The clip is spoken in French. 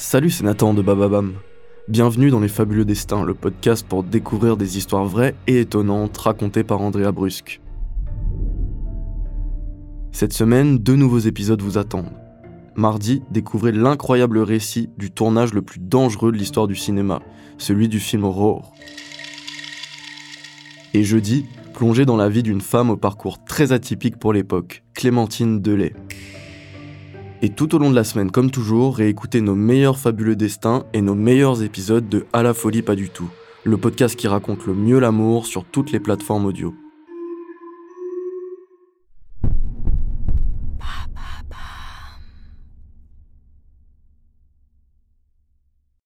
Salut, c'est Nathan de Bababam. Bienvenue dans Les Fabuleux Destins, le podcast pour découvrir des histoires vraies et étonnantes racontées par Andrea Brusque. Cette semaine, deux nouveaux épisodes vous attendent. Mardi, découvrez l'incroyable récit du tournage le plus dangereux de l'histoire du cinéma, celui du film Roar. Et jeudi, plongez dans la vie d'une femme au parcours très atypique pour l'époque, Clémentine Delay. Et tout au long de la semaine, comme toujours, réécoutez nos meilleurs fabuleux destins et nos meilleurs épisodes de À la folie pas du tout, le podcast qui raconte le mieux l'amour sur toutes les plateformes audio.